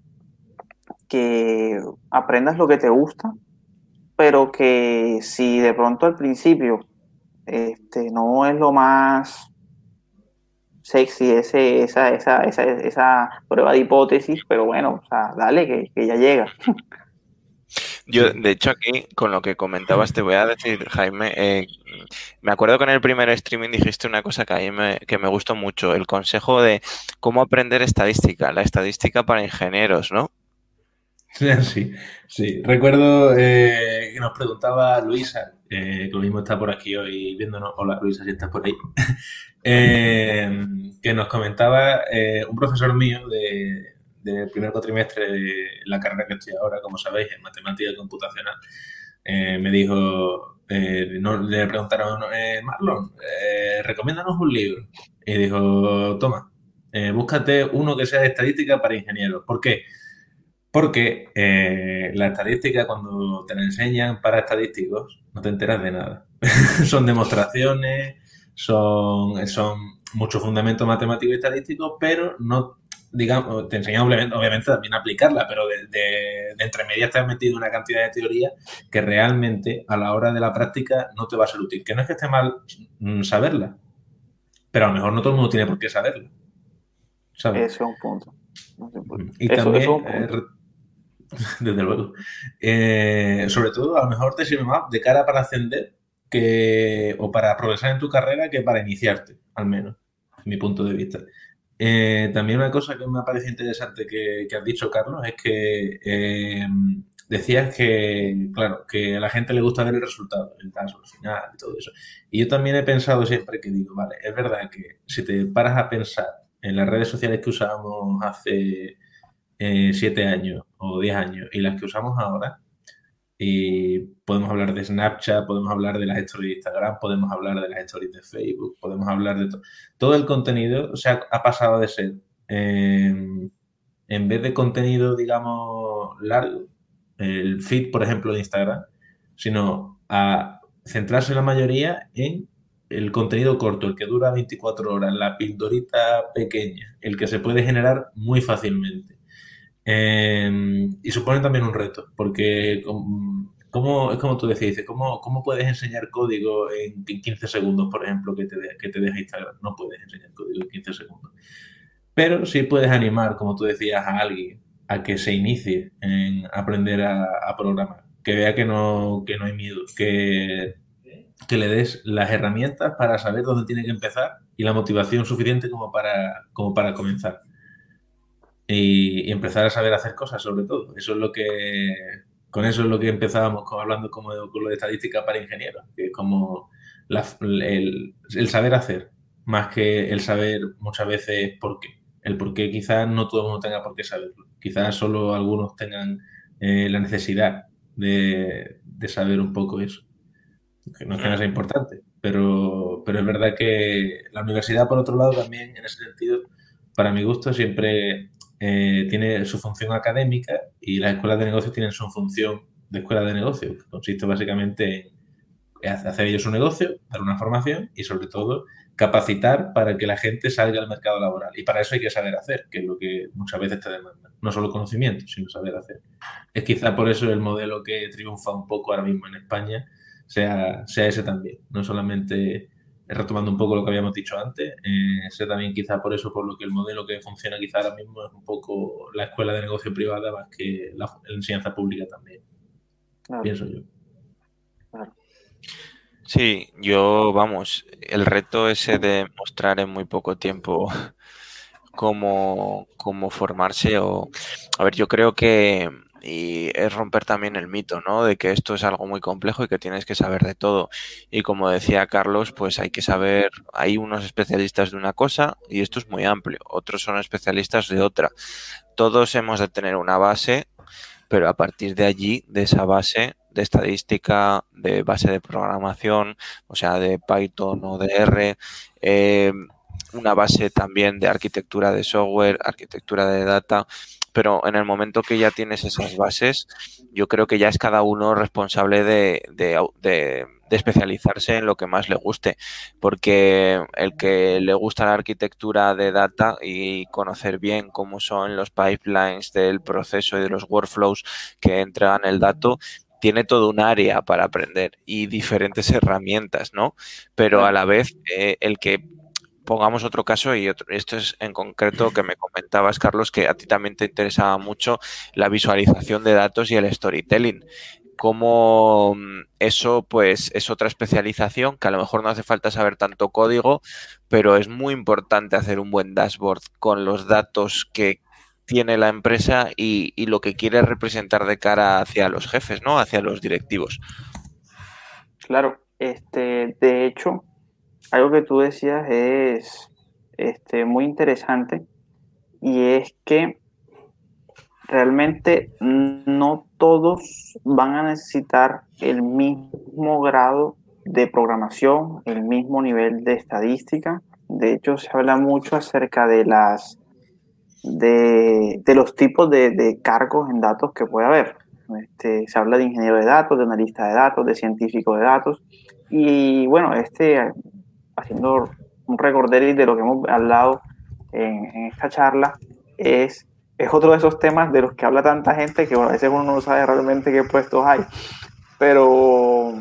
que aprendas lo que te gusta, pero que si de pronto al principio este, no es lo más sexy ese, esa, esa, esa, esa prueba de hipótesis, pero bueno, o sea, dale, que, que ya llega. Yo, de hecho, aquí con lo que comentabas, te voy a decir, Jaime, eh, me acuerdo que en el primer streaming dijiste una cosa que a mí me, que me gustó mucho, el consejo de cómo aprender estadística, la estadística para ingenieros, ¿no? Sí, sí. Recuerdo eh, que nos preguntaba Luisa, eh, que lo mismo está por aquí hoy viéndonos. Hola Luisa, si estás por ahí. eh, que nos comentaba un profesor mío de, del primer cuatrimestre de la carrera que estoy ahora, como sabéis, en matemática computacional, eh, me dijo, eh, le preguntaron, eh, Marlon, recomiéndanos un libro. Y dijo, toma, búscate uno que sea de estadística para ingenieros. ¿Por qué? Porque la estadística, cuando te la enseñan para estadísticos, no te enteras de nada. son demostraciones, son, son muchos fundamentos matemáticos y estadísticos, pero no digamos, te enseñan obviamente, también a aplicarla, pero de, de, entre medias te has metido una cantidad de teoría que realmente a la hora de la práctica no te va a ser útil. Que no es que esté mal mm, saberla, pero a lo mejor no todo el mundo tiene por qué saberla. ¿sabes? Ese es un punto. Y también, eh, desde luego, eh, sobre todo a lo mejor te sirve más de cara para ascender que, o para progresar en tu carrera que para iniciarte, al menos, mi punto de vista. Eh, también una cosa que me parece interesante que, has dicho, Carlos, es que eh, decías que, claro, que a la gente le gusta ver el resultado, el caso, el final y todo eso. Y yo también he pensado siempre que digo, vale, es verdad que si te paras a pensar en las redes sociales que usábamos hace eh, siete años o diez años y las que usamos ahora, y podemos hablar de Snapchat, podemos hablar de las stories de Instagram, podemos hablar de las stories de Facebook, podemos hablar de todo. Todo el contenido, o sea, ha pasado de ser, em, en vez de contenido, digamos, largo, el feed, por ejemplo, de Instagram, sino a centrarse la mayoría en el contenido corto, el que dura 24 horas, la pildorita pequeña, el que se puede generar muy fácilmente. Em, y supone también un reto, porque como, es como tú decías, ¿cómo, ¿cómo puedes enseñar código en, 15 segundos, por ejemplo, que te, que te deja Instagram? No puedes enseñar código en 15 segundos. Pero sí puedes animar, como tú decías, a alguien a que se inicie en aprender a, programar, que vea que no, que no hay miedo, que, que le des las herramientas para saber dónde tiene que empezar y la motivación suficiente como para, como para comenzar y, empezar a saber hacer cosas sobre todo. Eso es lo que, con eso es lo que empezábamos hablando como de, con lo de estadística para ingenieros, que es como el, el, saber hacer, más que el saber muchas veces por qué. El por qué quizás no todo el mundo tenga por qué saberlo. Quizás solo algunos tengan eh, la necesidad de, de, saber un poco eso. Que no es que no sea importante, pero, pero es verdad que la universidad, por otro lado, también en ese sentido, para mi gusto, siempre eh, tiene su función académica y las escuelas de negocios tienen su función de escuela de negocios, que consiste básicamente en hacer ellos un negocio, dar una formación y sobre todo capacitar para que la gente salga al mercado laboral. Y para eso hay que saber hacer, que es lo que muchas veces te demanda. No solo conocimiento, sino saber hacer. Es quizá por eso el modelo que triunfa un poco ahora mismo en España sea, sea ese también. No solamente retomando un poco lo que habíamos dicho antes, eh, sé también quizá por eso, por lo que el modelo que funciona quizá ahora mismo es un poco la escuela de negocio privada más que la, enseñanza pública también. Pienso yo. Sí, yo, vamos, el reto ese de mostrar en muy poco tiempo cómo, cómo formarse o... A ver, yo creo que y es romper también el mito, ¿no? De que esto es algo muy complejo y que tienes que saber de todo. Y como decía Carlos, pues hay que saber, hay unos especialistas de una cosa y esto es muy amplio, otros son especialistas de otra. Todos hemos de tener una base, pero a partir de allí, de esa base de estadística, de base de programación, o sea, de Python o de R, eh, una base también de arquitectura de software, arquitectura de data, pero en el momento que ya tienes esas bases, yo creo que ya es cada uno responsable de, de, especializarse en lo que más le guste, porque el que le gusta la arquitectura de data y conocer bien cómo son los pipelines del proceso y de los workflows que entregan el dato, tiene todo un área para aprender y diferentes herramientas, ¿no? Pero a la vez, eh, el que pongamos otro caso y esto es en concreto que me comentabas, Carlos, que a ti también te interesaba mucho la visualización de datos y el storytelling. Cómo mm, eso, pues, es otra especialización que a lo mejor no hace falta saber tanto código, pero es muy importante hacer un buen dashboard con los datos que tiene la empresa y, y lo que quiere representar de cara hacia los jefes, ¿no? Hacia los directivos. Claro, este, de hecho, algo que tú decías es este, muy interesante y es que realmente no todos van a necesitar el mismo grado de programación, el mismo nivel de estadística. De hecho, se habla mucho acerca de las de, los tipos de, cargos en datos que puede haber. Este, se habla de ingeniero de datos, de analista de datos, de científico de datos. Y bueno, este haciendo un recorder de lo que hemos hablado en, esta charla, es, es otro de esos temas de los que habla tanta gente que a veces uno no sabe realmente qué puestos hay. Pero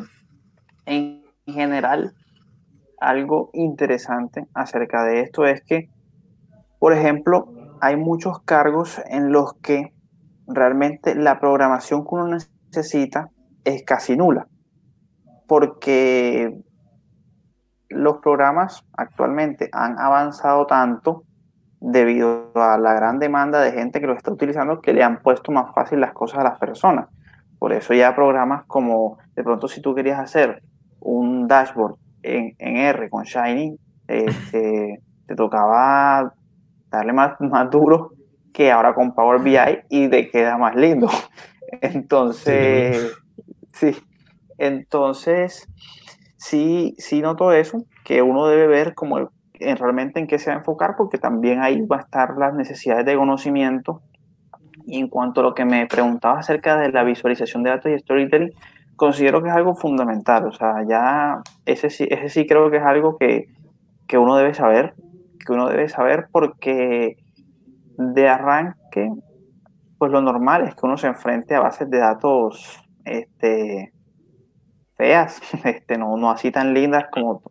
en general, algo interesante acerca de esto es que, por ejemplo, hay muchos cargos en los que realmente la programación que uno necesita es casi nula. Porque los programas actualmente han avanzado tanto debido a la gran demanda de gente que lo está utilizando que le han puesto más fácil las cosas a las personas. Por eso ya programas como, de pronto si tú querías hacer un dashboard en, R con Shiny, este, te tocaba darle más, más duro que ahora con Power BI y te queda más lindo. Entonces, sí, entonces sí, sí noto eso, que uno debe ver como en realmente en qué se va a enfocar, porque también ahí va a estar las necesidades de conocimiento. Y en cuanto a lo que me preguntaba acerca de la visualización de datos y storytelling, considero que es algo fundamental. O sea, ya ese sí, ese sí creo que es algo que, que uno debe saber, que uno debe saber porque de arranque, pues lo normal es que uno se enfrente a bases de datos este, feas, este, no, no así tan lindas como...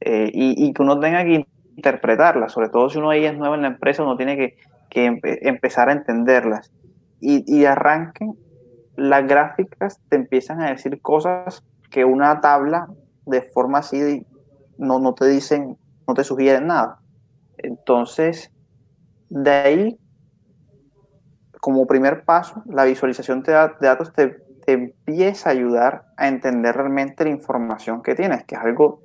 Eh, y, que uno tenga que interpretarlas, sobre todo si uno de es nuevo en la empresa, uno tiene que, que empezar a entenderlas. Y, y arranque, las gráficas te empiezan a decir cosas que una tabla de forma así no, no te dicen, no te sugieren nada. Entonces, de ahí, como primer paso, la visualización de datos te, te empieza a ayudar a entender realmente la información que tienes, que es algo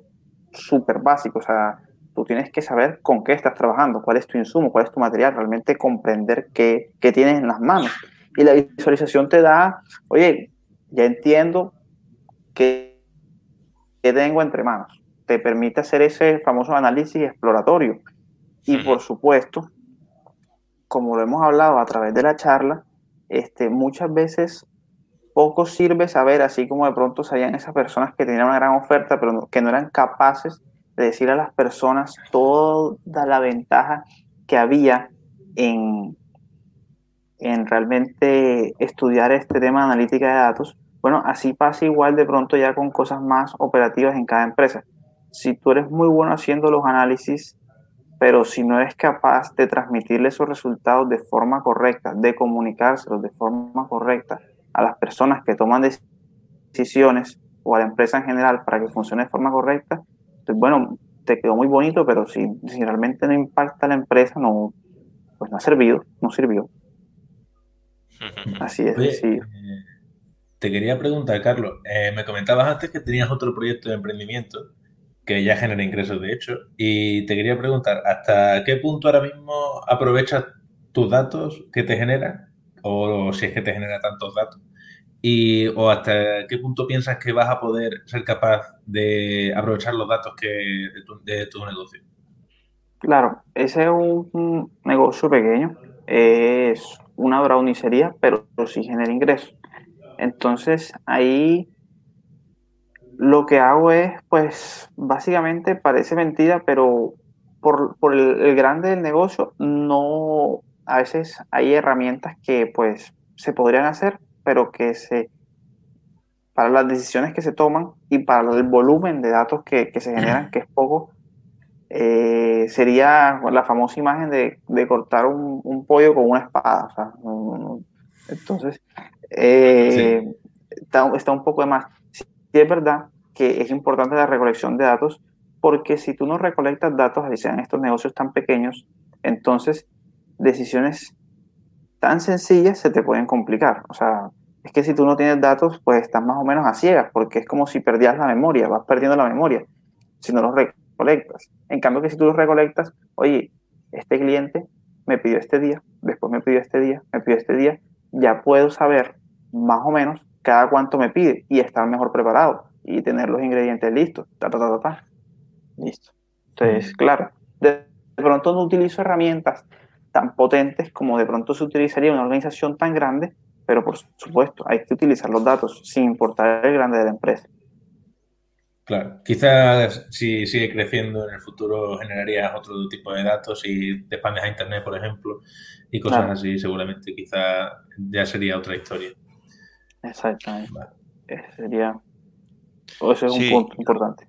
súper básico. O sea, tú tienes que saber con qué estás trabajando, cuál es tu insumo, cuál es tu material, realmente comprender qué, qué tienes en las manos. Y la visualización te da, oye, ya entiendo qué, qué tengo entre manos. Te permite hacer ese famoso análisis exploratorio. Y por supuesto, como lo hemos hablado a través de la charla, este, muchas veces poco sirve saber, así como de pronto sabían esas personas que tenían una gran oferta, pero que no eran capaces de decir a las personas toda la ventaja que había en, en realmente estudiar este tema de analítica de datos. Bueno, así pasa igual de pronto ya con cosas más operativas en cada empresa. Si tú eres muy bueno haciendo los análisis, pero si no eres capaz de transmitirle esos resultados de forma correcta, de comunicárselos de forma correcta, a las personas que toman decisiones o a la empresa en general para que funcione de forma correcta, pues bueno, te quedó muy bonito, pero si, si realmente no impacta a la empresa, no, pues no ha servido, no sirvió. Así es. sí. Eh, te quería preguntar, Carlos, eh, me comentabas antes que tenías otro proyecto de emprendimiento que ya genera ingresos, de hecho, y te quería preguntar, ¿hasta qué punto ahora mismo aprovechas tus datos que te generan? O si es que te genera tantos datos. Y, o hasta qué punto piensas que vas a poder ser capaz de aprovechar los datos que, de, tu, negocio. Claro, ese es un negocio pequeño, es una brownicería, pero sí genera ingresos. Entonces ahí lo que hago es, pues básicamente parece mentira, pero por, el, grande del negocio, no, a veces hay herramientas que pues se podrían hacer, pero que se, para las decisiones que se toman y para el volumen de datos que, se generan, que es poco, eh, sería la famosa imagen de, cortar un, pollo con una espada. entonces, eh, está, un poco de más. Sí, es verdad que es importante la recolección de datos, porque si tú no recolectas datos, así sean estos negocios tan pequeños, entonces decisiones tan sencillas se te pueden complicar. O sea, es que si tú no tienes datos, pues estás más o menos a ciegas, porque es como si perdías la memoria, vas perdiendo la memoria si no los recolectas. En cambio que si tú los recolectas, oye, este cliente me pidió este día, después me pidió este día, me pidió este día, ya puedo saber más o menos cada cuánto me pide y estar mejor preparado y tener los ingredientes listos. Ta, ta, ta, ta, Listo. Entonces, claro, de, pronto no utilizo herramientas tan potentes como de pronto se utilizaría una organización tan grande, pero por supuesto hay que utilizar los datos sin importar el grande de la empresa. Claro, quizás si sigue creciendo en el futuro generarías otro tipo de datos y te expandes a Internet, por ejemplo, y cosas así, seguramente quizás ya sería otra historia. Exactamente. Sería. ese es un punto importante.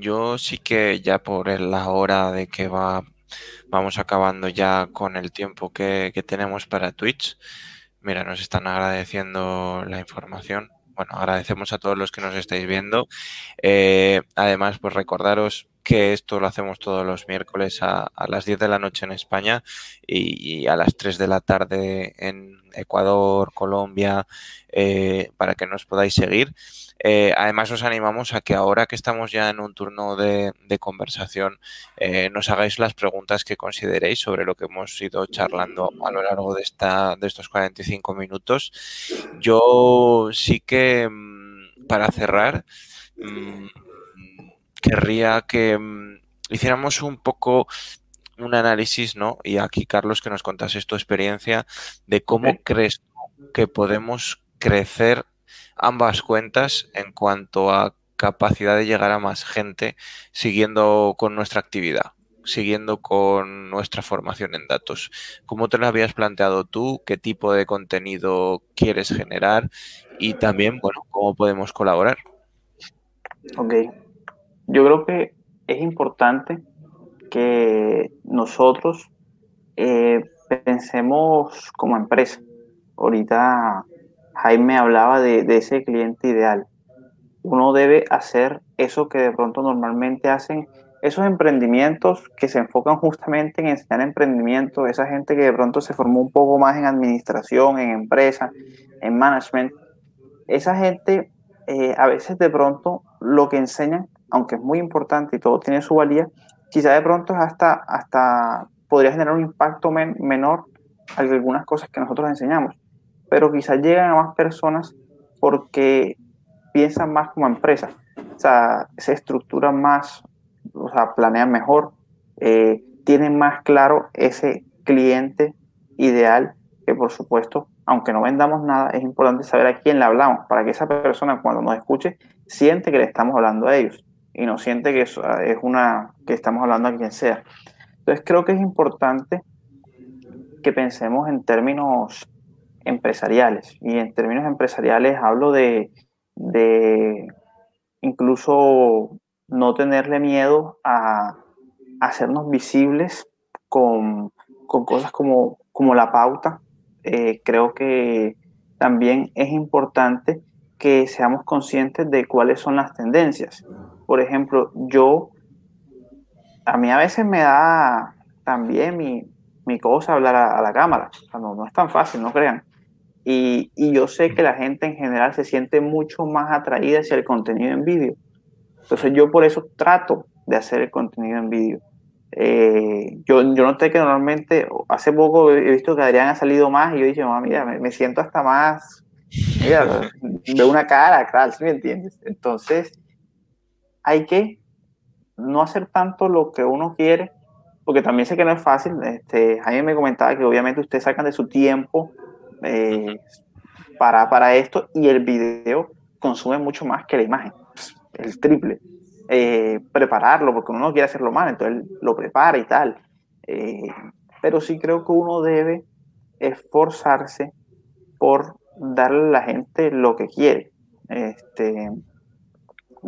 Yo sí que ya por la hora de que va, vamos acabando ya con el tiempo que, tenemos para Twitch. Mira, nos están agradeciendo la información. Bueno, agradecemos a todos los que nos estáis viendo. Eh, además, pues recordaros que esto lo hacemos todos los miércoles a, las 10 de la noche en España y, a las 3 de la tarde en Ecuador, Colombia, eh, para que nos podáis seguir. Eh, además, os animamos a que ahora que estamos ya en un turno de, conversación, eh, nos hagáis las preguntas que consideréis sobre lo que hemos ido charlando a lo largo de, esta, de estos 45 minutos. Yo sí que, mm, para cerrar, mm, querría que mm, hiciéramos un poco un análisis, ¿no? Y aquí, Carlos, que nos contases tu experiencia de cómo crees que podemos crecer ambas cuentas en cuanto a capacidad de llegar a más gente siguiendo con nuestra actividad, siguiendo con nuestra formación en datos. ¿Cómo te lo habías planteado tú? ¿Qué tipo de contenido quieres generar? Y también, bueno, ¿cómo podemos colaborar? Ok, yo creo que es importante que nosotros eh, pensemos como empresa. Ahorita Jaime hablaba de, ese cliente ideal. Uno debe hacer eso que de pronto normalmente hacen esos emprendimientos que se enfocan justamente en enseñar emprendimiento, esa gente que de pronto se formó un poco más en administración, en empresa, en management, esa gente eh, a veces de pronto lo que enseñan aunque es muy importante y todo tiene su valía, quizá de pronto hasta, hasta podría generar un impacto menor algunas cosas que nosotros enseñamos, pero quizás llegan a más personas porque piensan más como empresa, o sea, se estructuran más, o sea, planean mejor, eh, tienen más claro ese cliente ideal que por supuesto, aunque no vendamos nada, es importante saber a quién le hablamos para que esa persona cuando nos escuche siente que le estamos hablando a ellos y no siente que es, es una que estamos hablando a quien sea. Entonces creo que es importante que pensemos en términos empresariales. Y en términos empresariales hablo de, de incluso no tenerle miedo a, hacernos visibles con, con, cosas como, como la pauta. Eh, creo que también es importante que seamos conscientes de cuáles son las tendencias por ejemplo, yo, a mí a veces me da también mi, mi cosa hablar a, la cámara. no, no, es tan fácil, no crean. Y, y, yo sé que la gente en general se siente mucho más atraída hacia el contenido en vídeo. Entonces yo por eso trato de hacer el contenido en vídeo. Eh, yo, yo noté que normalmente, hace poco he visto que Adrián ha salido más y yo dije, mira, me, siento hasta más, mira, de una cara, claro, ¿sí me entiendes? Entonces, hay que no hacer tanto lo que uno quiere, porque también sé que no es fácil. Este, Jaime me comentaba que obviamente ustedes sacan de su tiempo eh, para, para esto y el video consume mucho más que la imagen, el triple. Eh, prepararlo, porque uno no quiere hacerlo mal, entonces lo prepara y tal. Eh, pero sí creo que uno debe esforzarse por darle a la gente lo que quiere. Este,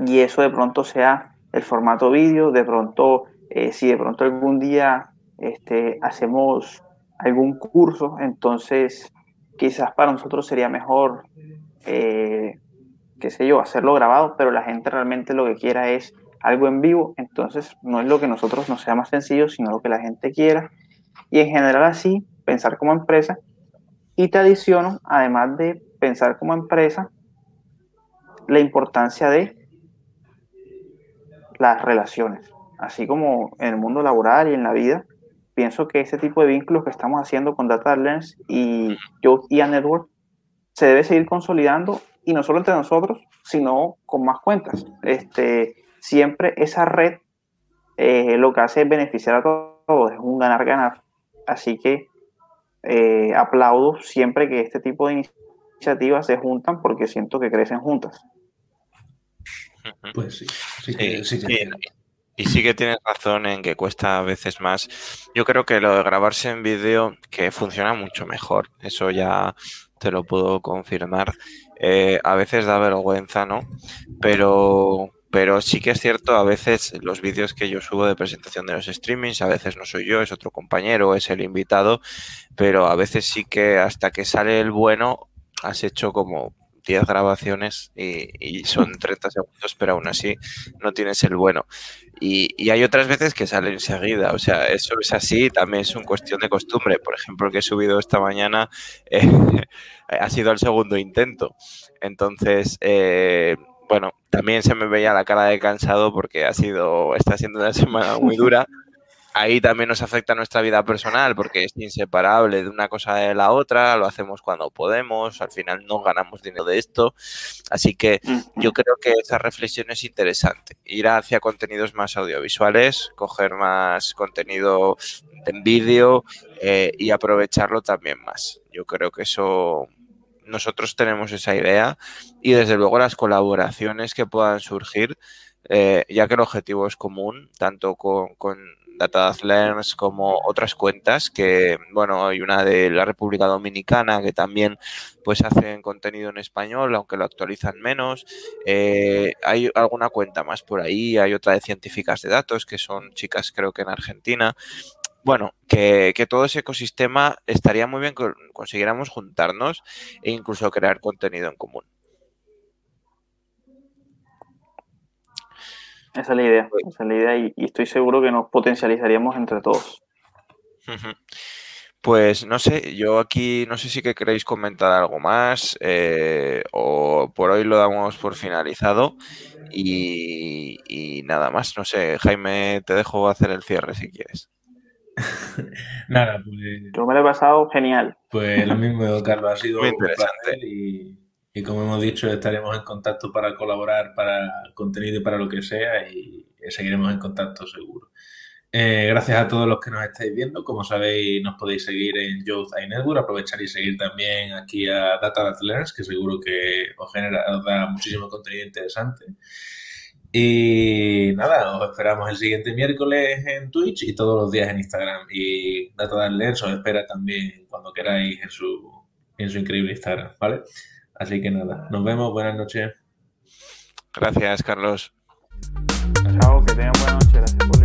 y eso de pronto sea el formato vídeo, de pronto, eh, si de pronto algún día este, hacemos algún curso, entonces quizás para nosotros sería mejor qué sé yo, hacerlo grabado, pero la gente realmente lo que quiera es algo en vivo, entonces no es lo que nosotros nos sea más sencillo, sino lo que la gente quiera. Y en general así, pensar como empresa. Y te adiciono, además de pensar como empresa, la importancia de las relaciones. Así como en el mundo laboral y en la vida, pienso que ese tipo de vínculos que estamos haciendo con Data Lens y yo y a Network se debe seguir consolidando y no solo entre nosotros, sino con más cuentas. Este, siempre esa red eh, lo que hace es beneficiar a todos, es un ganar-ganar. Así que eh, aplaudo siempre que este tipo de iniciativas se juntan porque siento que crecen juntas. Pues sí, sí, sí, y sí que tienes razón en que cuesta a veces más. Yo creo que lo de grabarse en vídeo que funciona mucho mejor. Eso ya te lo puedo confirmar. Eh, a veces da vergüenza, ¿no? Pero, pero sí que es cierto, a veces los vídeos que yo subo de presentación de los streamings, a veces no soy yo, es otro compañero, es el invitado, pero a veces sí que hasta que sale el bueno, has hecho como 10 grabaciones y, son 30 segundos, pero aún así no tienes el bueno. Y, hay otras veces que sale enseguida, o sea, eso es así, también es una cuestión de costumbre. Por ejemplo, el que he subido esta mañana eh, ha sido el segundo intento. Entonces, eh, bueno, también se me veía la cara de cansado porque ha sido, está siendo una semana muy dura ahí también nos afecta nuestra vida personal porque es inseparable de una cosa de la otra, lo hacemos cuando podemos, al final no ganamos dinero de esto. Así que yo creo que esa reflexión es interesante, ir hacia contenidos más audiovisuales, coger más contenido en vídeo eh, y aprovecharlo también más. Yo creo que eso nosotros tenemos esa idea y desde luego las colaboraciones que puedan surgir, eh, ya que el objetivo es común, tanto con Data Learns como otras cuentas que, bueno, hay una de la República Dominicana que también pues hacen contenido en español, aunque lo actualizan menos. Eh, hay alguna cuenta más por ahí, hay otra de científicas de datos que son chicas creo que en Argentina. Bueno, que, que todo ese ecosistema estaría muy bien que consiguiéramos juntarnos e incluso crear contenido en común. Esa es la idea, esa es la idea y, estoy seguro que nos potencializaríamos entre todos. Pues no sé, yo aquí no sé si que queréis comentar algo más eh, o por hoy lo damos por finalizado y, nada más. No sé, Jaime, te dejo hacer el cierre si quieres. nada, pues... Yo me lo he pasado genial. Pues lo mismo, Carlos, ha sido muy interesante. y y como hemos dicho, estaremos en contacto para colaborar para contenido y para lo que sea y seguiremos en contacto seguro. Eh, gracias a todos los que nos estáis viendo. Como sabéis, nos podéis seguir en Youth iNetwork. Aprovechar y seguir también aquí a Data Learns, que seguro que os, genera, os da muchísimo contenido interesante. Y nada, os esperamos el siguiente miércoles en Twitch y todos los días en Instagram. Y Data Learns os espera también cuando queráis en su increíble Instagram, ¿vale? Así que nada, nos vemos, buenas noches. Gracias, Carlos. Chao, que tengan buenas noches. Gracias